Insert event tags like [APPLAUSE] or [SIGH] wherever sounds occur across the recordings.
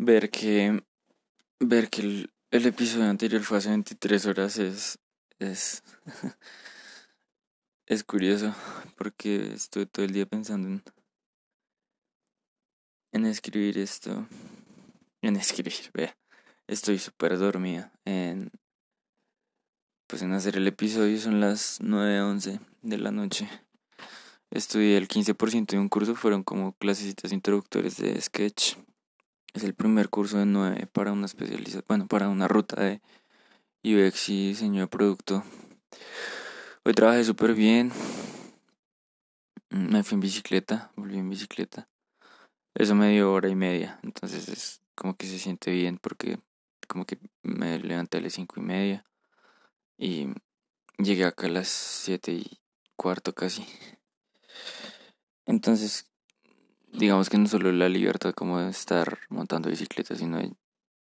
ver que ver que el, el episodio anterior fue hace 23 horas es es [LAUGHS] es curioso porque estuve todo el día pensando en en escribir esto en escribir vea estoy súper dormida en pues en hacer el episodio son las 9.11 de la noche estudié el 15% de un curso fueron como clasecitas introductorias de sketch es el primer curso de 9 para una especialización bueno para una ruta de UX y diseño de producto. Hoy trabajé súper bien. Me fui en bicicleta volví en bicicleta. Eso me dio hora y media entonces es como que se siente bien porque como que me levanté a las cinco y media y llegué acá a las siete y cuarto casi. Entonces, digamos que no solo la libertad como de estar montando bicicleta, sino de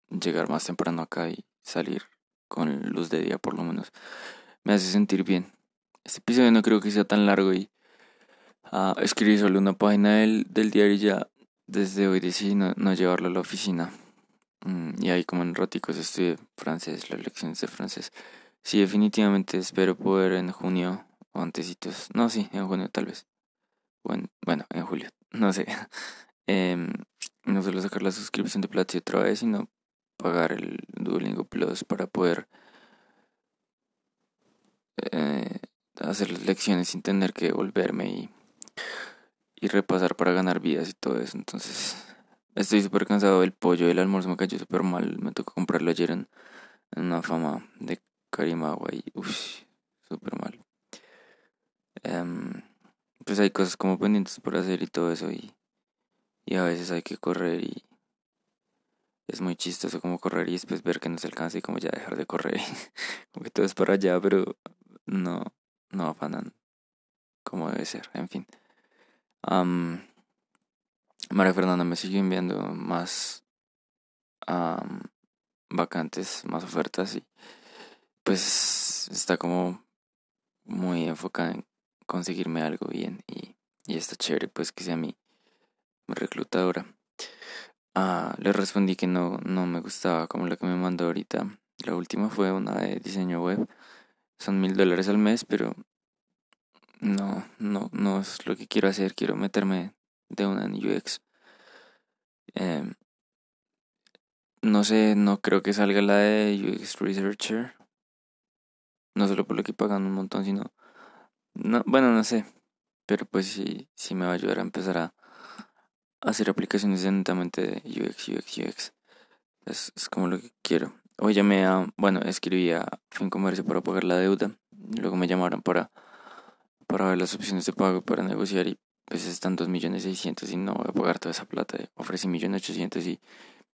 llegar más temprano acá y salir con luz de día por lo menos, me hace sentir bien. Este episodio no creo que sea tan largo y uh, escribí solo una página del, diario y ya desde hoy decidí no, llevarlo a la oficina. Mm, y ahí como en raticos estudié francés, las lecciones de francés. Sí, definitivamente espero poder en junio o antesitos. No, sí, en junio tal vez. Bueno en julio, no sé. [LAUGHS] eh, no solo sacar la suscripción de Platzi otra vez, sino pagar el Duolingo Plus para poder eh, hacer las lecciones sin tener que volverme y, y repasar para ganar vidas y todo eso. Entonces, Estoy súper cansado del pollo, el almuerzo me cayó súper mal. Me tocó comprarlo ayer en, una fama de Karimagua y uff, súper mal. Um, pues hay cosas como pendientes por hacer y todo eso y, y a veces hay que correr y es muy chistoso como correr y después ver que no se alcanza y como ya dejar de correr. [LAUGHS] como que todo es para allá, pero no, no afanan como debe ser, en fin. Um, María Fernanda me sigue enviando más vacantes, más ofertas y pues está como muy enfocada en conseguirme algo bien y, y está chévere pues que sea mi, reclutadora. Ah, le respondí que no, no me gustaba como la que me mandó ahorita. La última fue una de diseño web. Son mil dólares al mes, pero no, no, no es lo que quiero hacer. Quiero meterme de una en UX. Eh, no sé, no creo que salga la de UX Researcher. No solo por lo que pagan un montón, sino... No, bueno, no sé. Pero pues sí, sí me va a ayudar a empezar a hacer aplicaciones netamente de UX, UX, UX. Es, es como lo que quiero. Hoy llamé a, bueno, escribí a Fincomercio para pagar la deuda. Luego me llamaron para, para ver las opciones de pago para negociar y pues están dos millones seiscientos y no voy a pagar toda esa plata. Ofrecí millones ochocientos y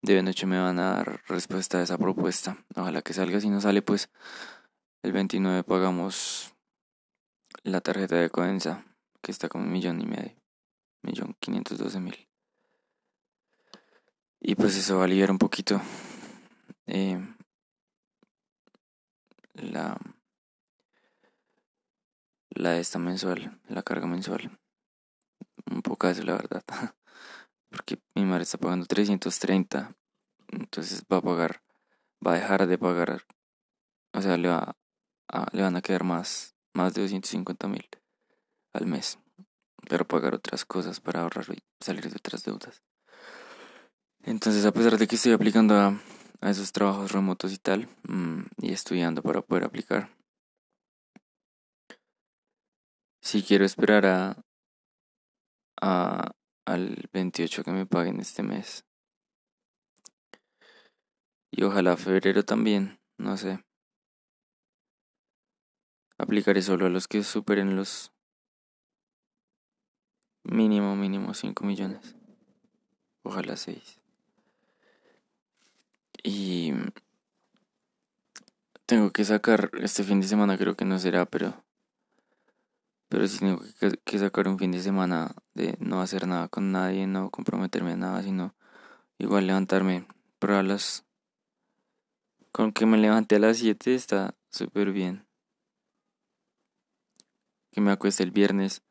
de noche me van a dar respuesta a esa propuesta. Ojalá que salga. Si no sale, pues el 29 pagamos la tarjeta de Codensa, que está como un millón y medio. Millón quinientos doce mil. Y pues eso va a aliviar un poquito eh, la, la esta mensual, la carga mensual un poco eso, la verdad. [LAUGHS] Porque mi madre está pagando 330. Entonces va a pagar, va a dejar de pagar. O sea, le, va a, le van a quedar más, más de 250 mil al mes. Pero pagar otras cosas para ahorrar y salir de otras deudas. Entonces, a pesar de que estoy aplicando a, esos trabajos remotos y tal, mmm, y estudiando para poder aplicar, si quiero esperar a, a, al 28 que me paguen este mes. Y ojalá febrero también, no sé. Aplicaré solo a los que superen los mínimo, mínimo 5 millones. Ojalá 6. Y tengo que sacar este fin de semana, creo que no será, pero pero si tengo que, sacar un fin de semana de no hacer nada con nadie, no comprometerme a nada, sino igual levantarme para las... Con que me levante a las 7 está súper bien. Que me acueste el viernes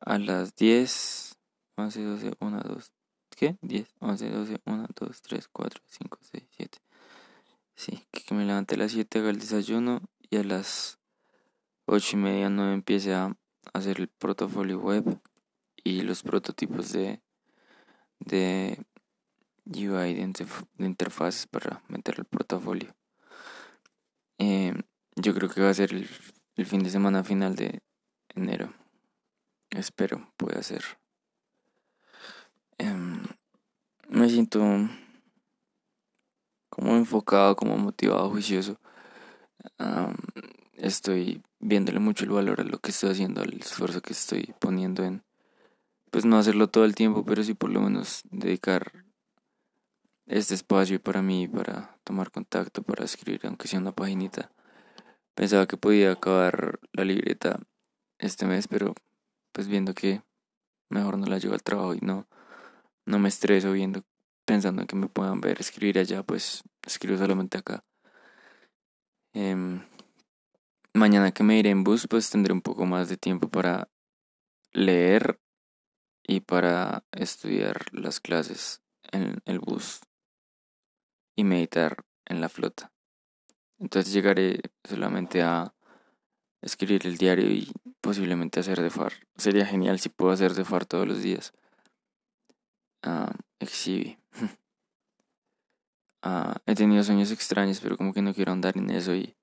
a las 10, 11, 12, 1, 2, ¿qué? 10, 11, 12, 1, 2, 3, 4, 5, 6, 7. Sí, que, me levante a las 7, haga el desayuno y a las 8 y media, 9 empiece a hacer el portafolio web y los prototipos de, de UI de, interfaces para meter el portafolio. Eh, yo creo que va a ser el, el fin de semana final de enero. Espero pueda ser. Em, me siento como enfocado, como motivado, juicioso. estoy viéndole mucho el valor a lo que estoy haciendo, al esfuerzo que estoy poniendo en, pues no hacerlo todo el tiempo, pero sí por lo menos dedicar este espacio para mí, para tomar contacto, para escribir, aunque sea una paginita. Pensaba que podía acabar la libreta este mes, pero pues viendo que mejor no la llevo al trabajo y no, no me estreso viendo, pensando en que me puedan ver escribir allá, pues escribo solamente acá. Em, mañana que me iré en bus, pues tendré un poco más de tiempo para leer y para estudiar las clases en el bus y meditar en la flota. Entonces llegaré solamente a escribir el diario y posiblemente hacer de far. Sería genial si puedo hacer de far todos los días. Uh, exhibe. [LAUGHS] he tenido sueños extraños, pero como que no quiero andar en eso y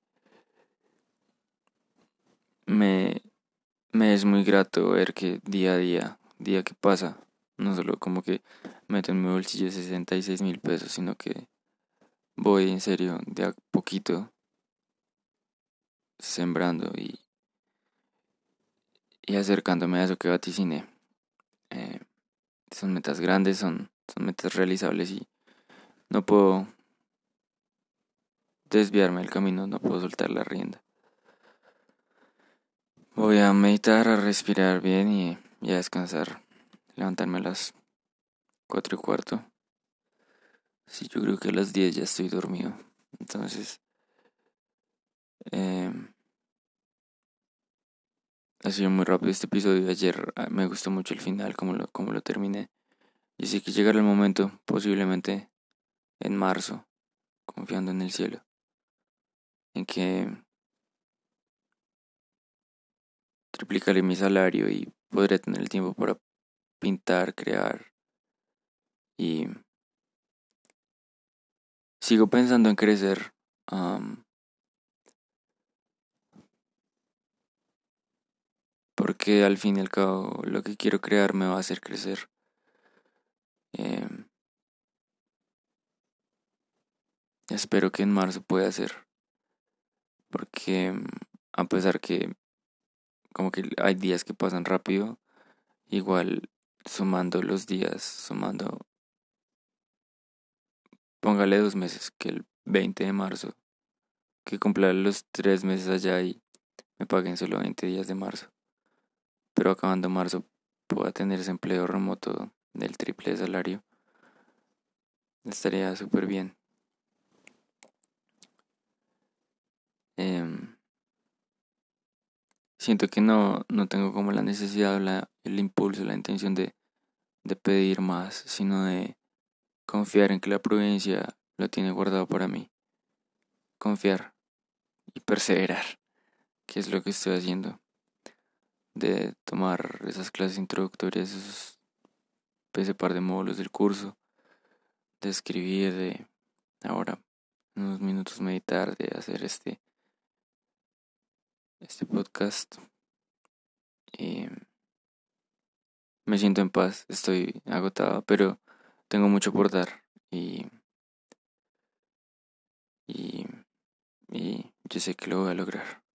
me, me es muy grato ver que día a día, día que pasa, no solo como que meto en mi bolsillo 66 mil pesos, sino que voy en serio de a poquito sembrando y, y acercándome a eso que vaticiné. Eh, son metas grandes, son, son metas realizables y no puedo desviarme del camino, no puedo soltar la rienda. Voy a meditar, a respirar bien y, y a descansar. Levantarme a las cuatro y cuarto. Sí, yo creo que a las diez ya estoy dormido. Entonces, eh, ha sido muy rápido este episodio de ayer. Ah, me gustó mucho el final, como lo, lo terminé. Y sí que llegará el momento, posiblemente en marzo, confiando en el cielo, en que triplicaré mi salario y podré tener el tiempo para pintar, crear y sigo pensando en crecer. porque al fin y al cabo lo que quiero crear me va a hacer crecer. Em, espero que en marzo pueda ser, porque a pesar que como que hay días que pasan rápido, igual sumando los días, sumando, póngale dos meses, que el 20 de marzo, que cumpla los tres meses allá y me paguen solo 20 días de marzo pero acabando marzo pueda tener ese empleo remoto del triple salario, estaría súper bien. Em, siento que no, no tengo como la necesidad, la, el impulso, la intención de, de pedir más, sino de confiar en que la providencia lo tiene guardado para mí. Confiar y perseverar, que es lo que estoy haciendo de tomar esas clases introductorias, esos, ese par de módulos del curso, de escribir, de ahora unos minutos meditar, de hacer este, este podcast. Y me siento en paz, estoy agotado, pero tengo mucho por dar y, y, y yo sé que lo voy a lograr.